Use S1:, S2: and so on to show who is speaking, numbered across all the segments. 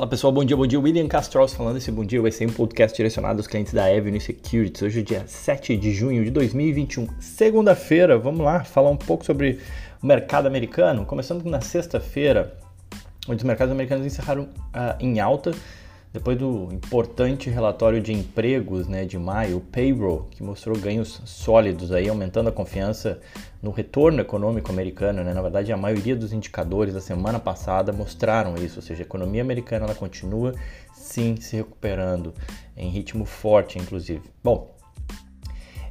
S1: Fala pessoal, bom dia, bom dia. William Castros falando. Esse bom dia vai ser um podcast direcionado aos clientes da Avenue Securities. Hoje é dia 7 de junho de 2021, segunda-feira. Vamos lá falar um pouco sobre o mercado americano. Começando na sexta-feira, onde os mercados americanos encerraram uh, em alta depois do importante relatório de empregos né, de maio, o payroll, que mostrou ganhos sólidos, aí, aumentando a confiança no retorno econômico americano. Né? Na verdade, a maioria dos indicadores da semana passada mostraram isso, ou seja, a economia americana ela continua sim se recuperando, em ritmo forte, inclusive. Bom,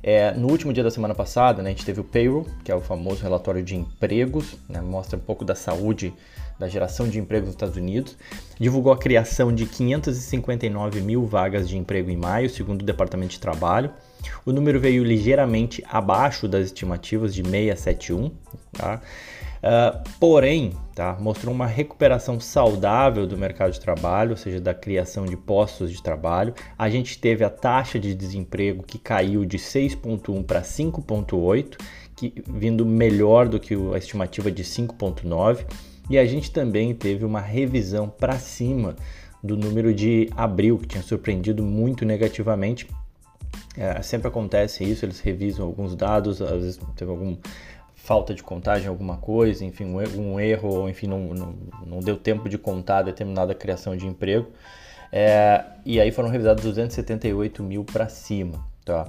S1: é, no último dia da semana passada, né, a gente teve o payroll, que é o famoso relatório de empregos, né, mostra um pouco da saúde da geração de empregos nos Estados Unidos. Divulgou a criação de 559 mil vagas de emprego em maio, segundo o Departamento de Trabalho. O número veio ligeiramente abaixo das estimativas de 671, tá? Uh, porém, tá, mostrou uma recuperação saudável do mercado de trabalho, ou seja, da criação de postos de trabalho. A gente teve a taxa de desemprego que caiu de 6,1 para 5,8, que vindo melhor do que a estimativa de 5,9. E a gente também teve uma revisão para cima do número de abril, que tinha surpreendido muito negativamente. É, sempre acontece isso, eles revisam alguns dados, às vezes teve algum falta de contagem, alguma coisa, enfim, um erro, ou enfim, não, não, não deu tempo de contar determinada criação de emprego. É, e aí foram revisados 278 mil para cima. Tá?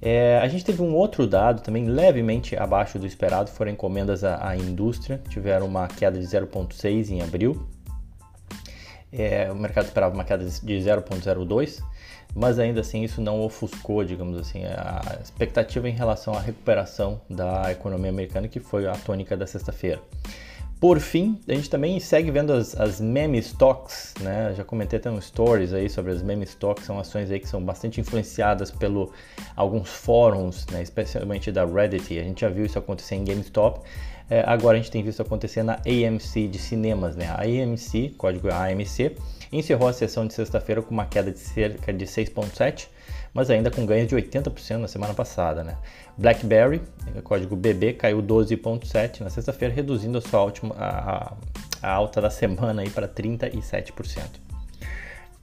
S1: É, a gente teve um outro dado também levemente abaixo do esperado, foram encomendas à, à indústria, tiveram uma queda de 0,6 em abril. É, o mercado esperava uma queda de 0,02 mas ainda assim isso não ofuscou, digamos assim, a expectativa em relação à recuperação da economia americana, que foi a tônica da sexta-feira. Por fim, a gente também segue vendo as, as meme stocks, né? Já comentei até um stories aí sobre as meme stocks, são ações aí que são bastante influenciadas pelo alguns fóruns, né? especialmente da Reddit. A gente já viu isso acontecer em GameStop. É, agora a gente tem visto acontecer na AMC de cinemas, né? A AMC, código AMC, encerrou a sessão de sexta-feira com uma queda de cerca de 6,7%, mas ainda com ganhos de 80% na semana passada. Né? BlackBerry, código BB, caiu 12,7% na sexta-feira, reduzindo a sua última, a, a alta da semana para 37%.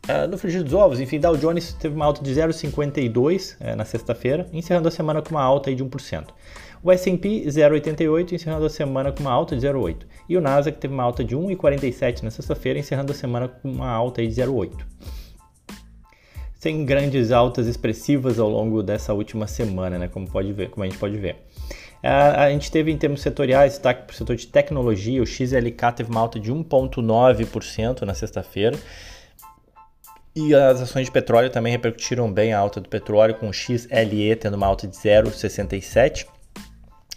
S1: Uh, no frigir dos ovos, enfim, Dow Jones teve uma alta de 0,52 uh, na sexta-feira, encerrando a semana com uma alta de 1%. O S&P 0,88, encerrando a semana com uma alta de 0,8. E o Nasdaq teve uma alta de 1,47 na sexta-feira, encerrando a semana com uma alta de 0,8. Sem grandes altas expressivas ao longo dessa última semana, né, como, pode ver, como a gente pode ver. A gente teve em termos setoriais, destaque para o setor de tecnologia, o XLK teve uma alta de 1,9% na sexta-feira, e as ações de petróleo também repercutiram bem a alta do petróleo, com o XLE tendo uma alta de 0,67.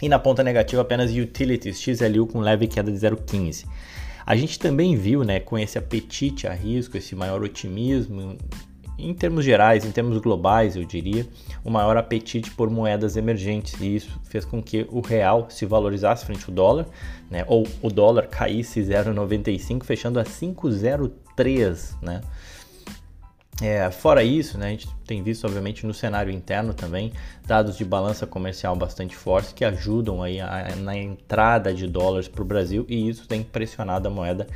S1: E na ponta negativa apenas utilities, XLU com leve queda de 0,15. A gente também viu, né, com esse apetite a risco, esse maior otimismo, em termos gerais, em termos globais, eu diria, um maior apetite por moedas emergentes. E isso fez com que o real se valorizasse frente ao dólar, né, ou o dólar caísse 0,95, fechando a 5,03, né? É, fora isso, né, a gente tem visto, obviamente, no cenário interno também, dados de balança comercial bastante fortes que ajudam aí a, na entrada de dólares para o Brasil e isso tem pressionado a moeda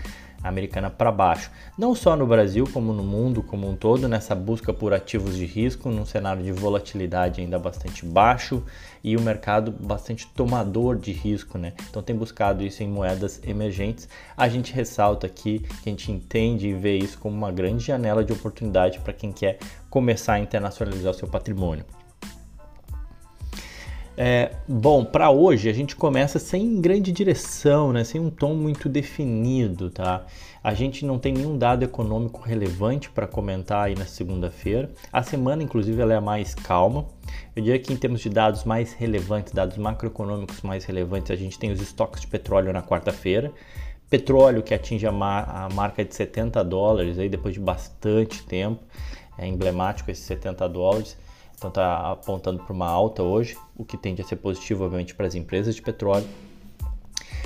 S1: americana para baixo. Não só no Brasil, como no mundo como um todo, nessa busca por ativos de risco, num cenário de volatilidade ainda bastante baixo e o um mercado bastante tomador de risco, né? Então tem buscado isso em moedas emergentes. A gente ressalta aqui que a gente entende e vê isso como uma grande janela de oportunidade para quem quer começar a internacionalizar o seu patrimônio. É, bom, para hoje a gente começa sem grande direção, né? sem um tom muito definido, tá? A gente não tem nenhum dado econômico relevante para comentar aí na segunda-feira. A semana, inclusive, ela é mais calma. Eu diria que em termos de dados mais relevantes, dados macroeconômicos mais relevantes, a gente tem os estoques de petróleo na quarta-feira. Petróleo que atinge a, mar a marca de 70 dólares aí depois de bastante tempo. É emblemático esses 70 dólares então está apontando para uma alta hoje, o que tende a ser positivo, obviamente, para as empresas de petróleo.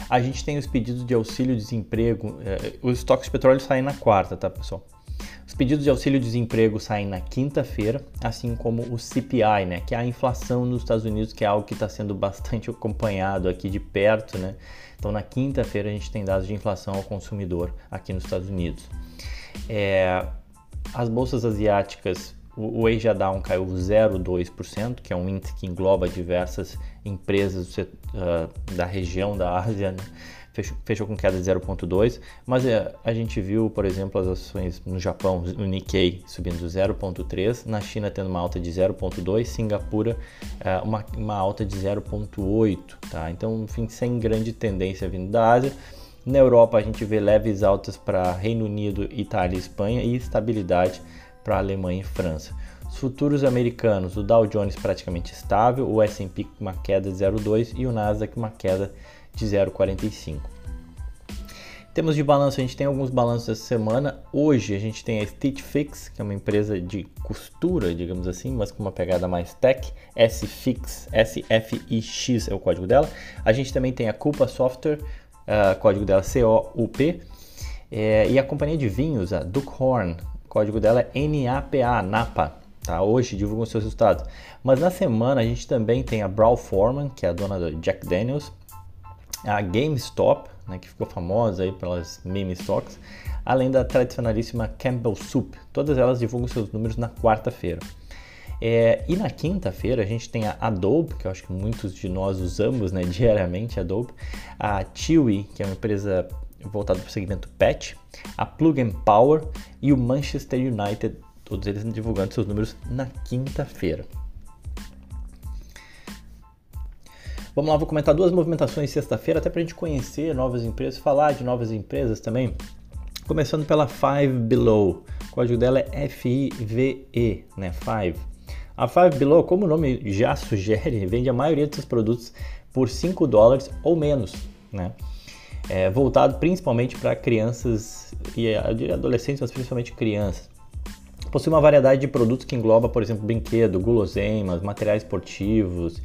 S1: A gente tem os pedidos de auxílio-desemprego, eh, os estoques de petróleo saem na quarta, tá, pessoal? Os pedidos de auxílio-desemprego saem na quinta-feira, assim como o CPI, né, que é a inflação nos Estados Unidos, que é algo que está sendo bastante acompanhado aqui de perto, né? Então, na quinta-feira a gente tem dados de inflação ao consumidor aqui nos Estados Unidos. É, as bolsas asiáticas, o Asia Down caiu 0,2%, que é um índice que engloba diversas empresas uh, da região da Ásia, né? fechou, fechou, com queda de 0,2%, mas uh, a gente viu, por exemplo, as ações no Japão, o Nikkei subindo 0,3%, na China tendo uma alta de 0,2%, Singapura uh, uma, uma alta de 0,8%, tá? Então, enfim, sem grande tendência vindo da Ásia. Na Europa a gente vê leves altas para Reino Unido, Itália e Espanha e estabilidade para Alemanha e França. Os futuros americanos, o Dow Jones praticamente estável, o S&P uma queda de 0,2 e o Nasdaq uma queda de 0,45. Temos de balanço, a gente tem alguns balanços essa semana. Hoje a gente tem a Stitch Fix, que é uma empresa de costura, digamos assim, mas com uma pegada mais tech. SFix, S-F-I-X é o código dela. A gente também tem a Culpa Software, uh, código dela C-O-U-P. É, e a companhia de vinhos, a Duckhorn, código dela é NAPA, NAPA. Tá? Hoje divulgam seus resultados. Mas na semana a gente também tem a Brawl Forman, que é a dona do Jack Daniels, a GameStop, né, que ficou famosa aí pelas meme stocks, além da tradicionalíssima Campbell Soup. Todas elas divulgam seus números na quarta-feira. É, e na quinta-feira a gente tem a Adobe, que eu acho que muitos de nós usamos né, diariamente, Adobe, a Chewy, que é uma empresa voltada para o segmento pet, a Plug and Power e o Manchester United, todos eles divulgando seus números na quinta-feira. Vamos lá, vou comentar duas movimentações sexta-feira, até para a gente conhecer novas empresas, falar de novas empresas também. Começando pela Five Below, o código dela é FIVE, né? Five. A Five Below, como o nome já sugere, vende a maioria dos seus produtos por 5 dólares ou menos, né? É, voltado principalmente para crianças e adolescentes, mas principalmente crianças. Possui uma variedade de produtos que engloba, por exemplo, brinquedo, guloseimas, materiais esportivos,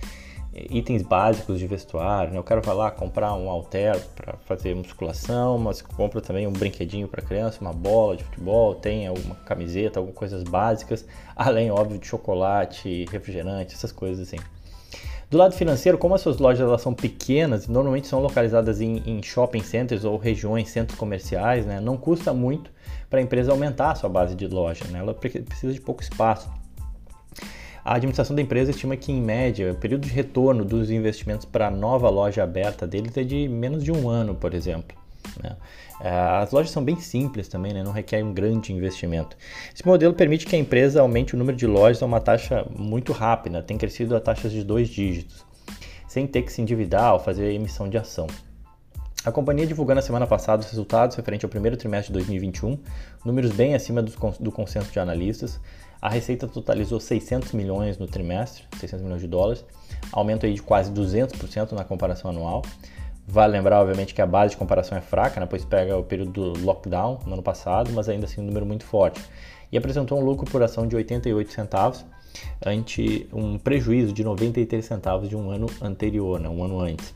S1: itens básicos de vestuário. Né? O cara vai lá comprar um halter para fazer musculação, mas compra também um brinquedinho para criança, uma bola de futebol, tem alguma camiseta, algumas coisas básicas, além, óbvio, de chocolate, refrigerante, essas coisas assim. Do lado financeiro, como as suas lojas elas são pequenas e normalmente são localizadas em, em, shopping centers ou regiões, centros comerciais, né? não custa muito para a empresa aumentar a sua base de loja, né? ela precisa de pouco espaço. A administração da empresa estima que, em média, o período de retorno dos investimentos para a nova loja aberta deles é de menos de um ano, por exemplo. Né? É, as lojas são bem simples também, né? não requer um grande investimento. Esse modelo permite que a empresa aumente o número de lojas a uma taxa muito rápida, tem crescido a taxas de dois dígitos, sem ter que se endividar ou fazer emissão de ação. A companhia divulgou na semana passada os resultados referente ao primeiro trimestre de 2021, números bem acima do consenso de analistas, a receita totalizou 600 milhões no trimestre, 600 milhões de dólares, aumento aí de quase 200% na comparação anual. Vale lembrar, obviamente, que a base de comparação é fraca, né, pois pega o período do lockdown no ano passado, mas ainda assim um número muito forte. E apresentou um lucro por ação de 88 centavos, ante um prejuízo de 93 centavos de um ano anterior, né, um ano antes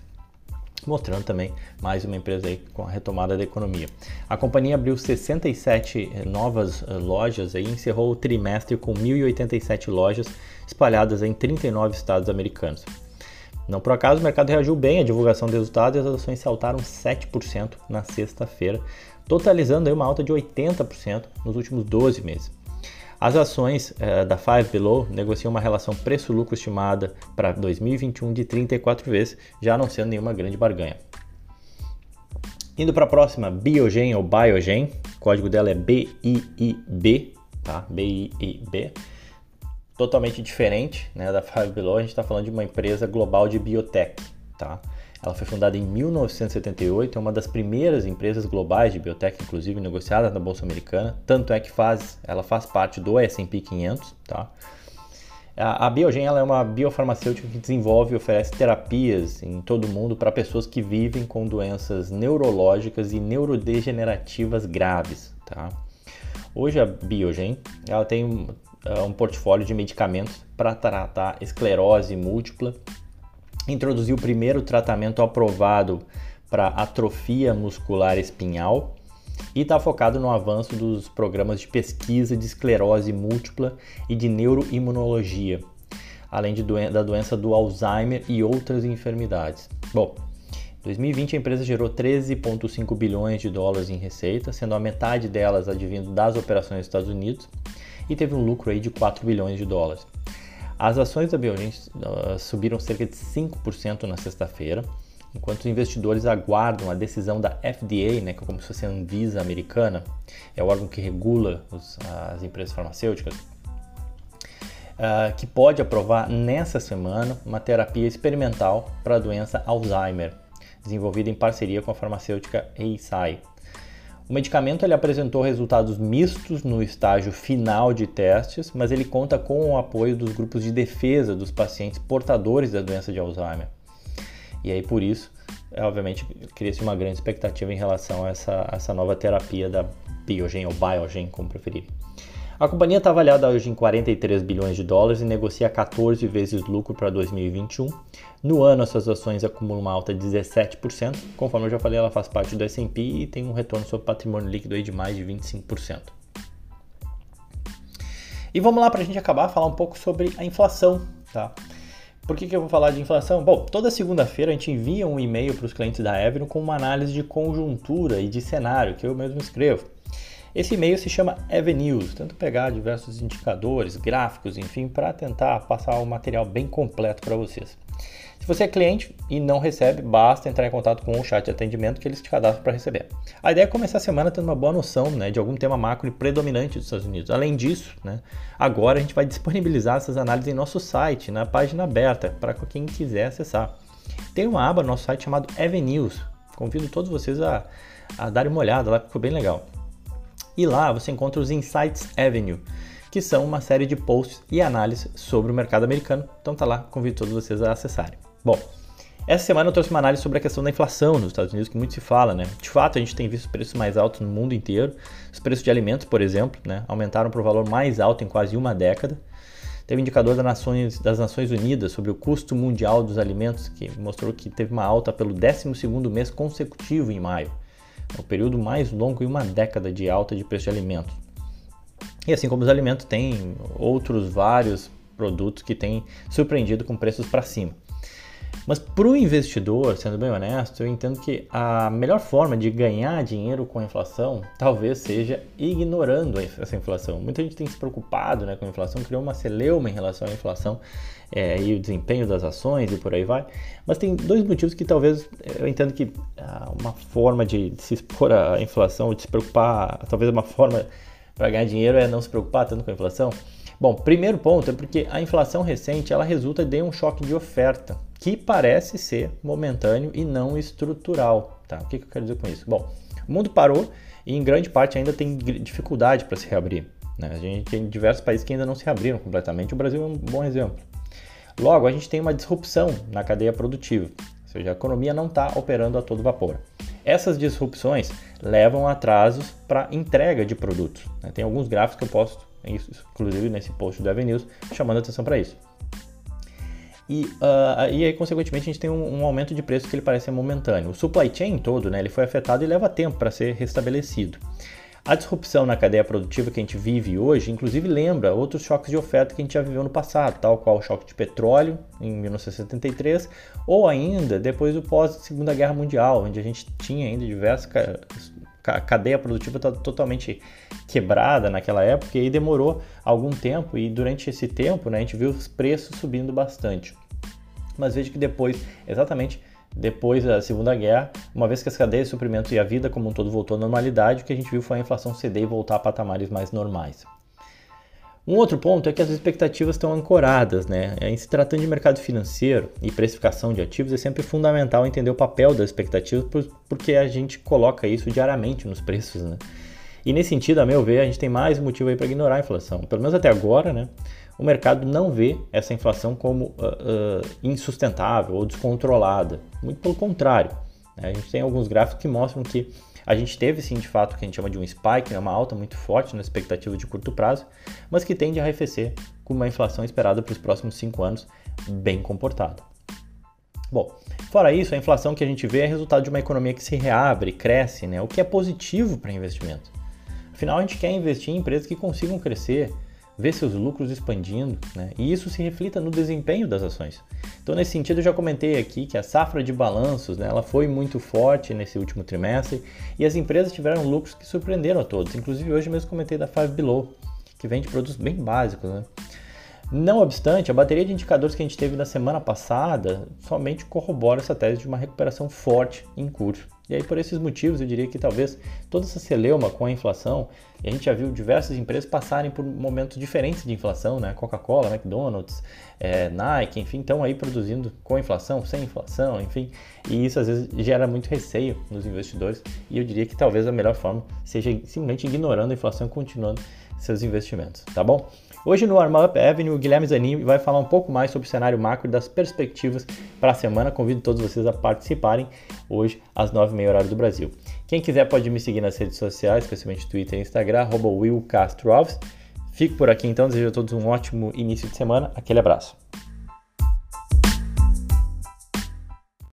S1: mostrando também mais uma empresa aí com a retomada da economia. A companhia abriu 67 eh, novas eh, lojas e encerrou o trimestre com 1.087 lojas espalhadas em 39 estados americanos. Não por acaso, o mercado reagiu bem à divulgação dos resultados e as ações saltaram 7% na sexta-feira, totalizando uma alta de 80% nos últimos 12 meses. As ações uh, da Five Below negociam uma relação preço-lucro estimada para 2021 de 34 vezes, já não sendo nenhuma grande barganha. Indo para a próxima, Biogen ou Biogen, o código dela é BIIB, tá? BIIB. Totalmente diferente né, da Five Below, a gente está falando de uma empresa global de biotech, tá? Ela foi fundada em 1978, é uma das primeiras empresas globais de biotech, inclusive negociadas na bolsa americana. Tanto é que faz, ela faz parte do S&P 500, tá? A, a Biogen ela é uma biofarmacêutica que desenvolve e oferece terapias em todo o mundo para pessoas que vivem com doenças neurológicas e neurodegenerativas graves, tá? Hoje a Biogen ela tem um, um portfólio de medicamentos para tratar esclerose múltipla introduziu o primeiro tratamento aprovado para atrofia muscular espinhal e está focado no avanço dos programas de pesquisa de esclerose múltipla e de neuroimunologia, além doen da doença do Alzheimer e outras enfermidades. Bom, 2020 a empresa gerou 13,5 bilhões de dólares em receita, sendo a metade delas advindo das operações dos Estados Unidos, e teve um lucro aí de 4 bilhões de dólares. As ações da Biogen uh, subiram cerca de 5% na sexta-feira, enquanto os investidores aguardam a decisão da FDA, né, que é como se fosse a Anvisa americana, é o órgão que regula os, as empresas farmacêuticas, uh, que pode aprovar nessa semana uma terapia experimental para a doença Alzheimer, desenvolvida em parceria com a farmacêutica Eisai. O medicamento ele apresentou resultados mistos no estágio final de testes, mas ele conta com o apoio dos grupos de defesa dos pacientes portadores da doença de Alzheimer. E aí, por isso, é, obviamente, cria-se uma grande expectativa em relação a essa, a essa nova terapia da Biogen ou Biogen, como preferirem. A companhia está avaliada hoje em 43 bilhões de dólares e negocia 14 vezes lucro para 2021. No ano, as suas ações acumulam uma alta de 17%. Conforme eu já falei, ela faz parte do S&P e tem um retorno sobre patrimônio líquido de mais de 25%. E vamos lá para a gente acabar falar um pouco sobre a inflação, tá? Por que, que eu vou falar de inflação? Bom, toda segunda-feira a gente envia um e-mail para os clientes da Evero com uma análise de conjuntura e de cenário que eu mesmo escrevo. Esse e-mail se chama Avenues, tento pegar diversos indicadores, gráficos, enfim, para tentar passar um material bem completo para vocês. Se você é cliente e não recebe, basta entrar em contato com o chat de atendimento que eles te cadastram para receber. A ideia é começar a semana tendo uma boa noção né, de algum tema macro predominante dos Estados Unidos. Além disso, né, agora a gente vai disponibilizar essas análises em nosso site, na página aberta, para quem quiser acessar. Tem uma aba no nosso site chamado Avenues. Convido todos vocês a, a darem uma olhada lá, ficou bem legal. E lá você encontra os Insights Avenue, que são uma série de posts e análises sobre o mercado americano. Então tá lá, convido todos vocês a acessarem. Bom, essa semana eu trouxe uma análise sobre a questão da inflação nos Estados Unidos, que muito se fala, né? De fato, a gente tem visto preços mais altos no mundo inteiro. Os preços de alimentos, por exemplo, né, aumentaram para o valor mais alto em quase uma década. Teve um indicador das Nações, das Nações Unidas sobre o custo mundial dos alimentos, que mostrou que teve uma alta pelo 12º mês consecutivo em maio é o período mais longo em uma década de alta de preço de alimentos. E assim como os alimentos, tem outros vários produtos que têm surpreendido com preços para cima. Mas para o investidor, sendo bem honesto, eu entendo que a melhor forma de ganhar dinheiro com a inflação talvez seja ignorando essa inflação. Muita gente tem se preocupado né, com a inflação, criou uma celeuma em relação à inflação é, e o desempenho das ações e por aí vai. Mas tem dois motivos que talvez eu entendo que ah, uma forma de se expor à inflação, de se preocupar, talvez uma forma para ganhar dinheiro é não se preocupar tanto com a inflação. Bom, primeiro ponto é porque a inflação recente ela resulta de um choque de oferta que parece ser momentâneo e não estrutural. Tá? O que, eu quero dizer com isso? Bom, o mundo parou e em grande parte ainda tem dificuldade para se reabrir. Né? A gente tem diversos países que ainda não se reabriram completamente. O Brasil é um bom exemplo. Logo, a gente tem uma disrupção na cadeia produtiva, ou seja, a economia não está operando a todo vapor. Essas disrupções levam a atrasos para entrega de produtos. Né? Tem alguns gráficos que eu posto, inclusive nesse post do Avenues, chamando atenção para isso. E, uh, e aí, consequentemente, a gente tem um, um, aumento de preço que ele parece momentâneo. O supply chain todo, né, ele foi afetado e leva tempo para ser restabelecido. A disrupção na cadeia produtiva que a gente vive hoje, inclusive, lembra outros choques de oferta que a gente já viveu no passado, tal qual o choque de petróleo em 1973, ou ainda depois do pós-Segunda Guerra Mundial, onde a gente tinha ainda diversas a cadeia produtiva está totalmente quebrada naquela época e demorou algum tempo e durante esse tempo né, a gente viu os preços subindo bastante. Mas veja que depois, exatamente depois da Segunda Guerra, uma vez que as cadeias de suprimento e a vida como um todo voltou à normalidade, o que a gente viu foi a inflação ceder e voltar a patamares mais normais. Um outro ponto é que as expectativas estão ancoradas, né? Em se tratando de mercado financeiro e precificação de ativos, é sempre fundamental entender o papel das expectativas, porque a gente coloca isso diariamente nos preços, né? E nesse sentido, a meu ver, a gente tem mais motivo aí para ignorar a inflação. Pelo menos até agora, né? O mercado não vê essa inflação como uh, uh, insustentável ou descontrolada. Muito pelo contrário. Né? A gente tem alguns gráficos que mostram que a gente teve sim de fato o que a gente chama de um spike, né? uma alta muito forte na expectativa de curto prazo, mas que tende a arrefecer com uma inflação esperada para os próximos cinco anos bem comportada. Bom, fora isso, a inflação que a gente vê é resultado de uma economia que se reabre, cresce, né? o que é positivo para investimento. Afinal, a gente quer investir em empresas que consigam crescer ver seus lucros expandindo, né? E isso se reflita no desempenho das ações. Então, nesse sentido, eu já comentei aqui que a safra de balanços, né, ela foi muito forte nesse último trimestre e as empresas tiveram lucros que surpreenderam a todos. Inclusive, hoje mesmo comentei da Five Below, que vende produtos bem básicos, né? Não obstante, a bateria de indicadores que a gente teve na semana passada somente corrobora essa tese de uma recuperação forte em curso. E aí, por esses motivos, eu diria que talvez toda essa celeuma com a inflação, a gente já viu diversas empresas passarem por momentos diferentes de inflação, né? Coca-Cola, McDonald's, é, Nike, enfim, estão aí produzindo com inflação, sem inflação, enfim, e isso às vezes gera muito receio nos investidores. E eu diria que talvez a melhor forma seja simplesmente ignorando a inflação e continuando seus investimentos, tá bom? Hoje no Arm Up Avenue, o Guilherme Zanin vai falar um pouco mais sobre o cenário macro e das perspectivas para a semana. Convido todos vocês a participarem hoje às 9h30 horário do Brasil. Quem quiser pode me seguir nas redes sociais, especialmente Twitter e Instagram, arroba Will Castro Alves. Fico por aqui então, desejo a todos um ótimo início de semana. Aquele abraço.